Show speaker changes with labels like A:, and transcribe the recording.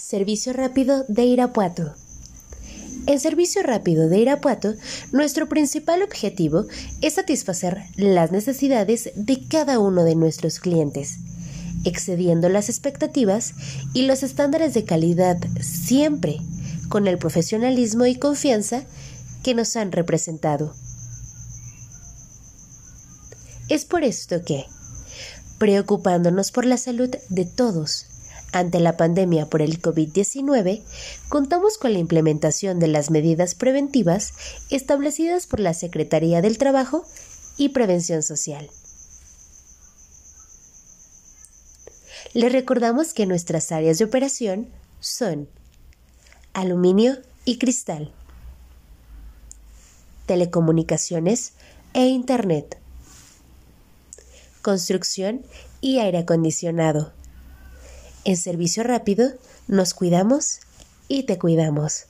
A: Servicio Rápido de Irapuato. En Servicio Rápido de Irapuato, nuestro principal objetivo es satisfacer las necesidades de cada uno de nuestros clientes, excediendo las expectativas y los estándares de calidad siempre con el profesionalismo y confianza que nos han representado. Es por esto que, preocupándonos por la salud de todos, ante la pandemia por el COVID-19, contamos con la implementación de las medidas preventivas establecidas por la Secretaría del Trabajo y Prevención Social. Le recordamos que nuestras áreas de operación son aluminio y cristal, telecomunicaciones e Internet, construcción y aire acondicionado. En servicio rápido, nos cuidamos y te cuidamos.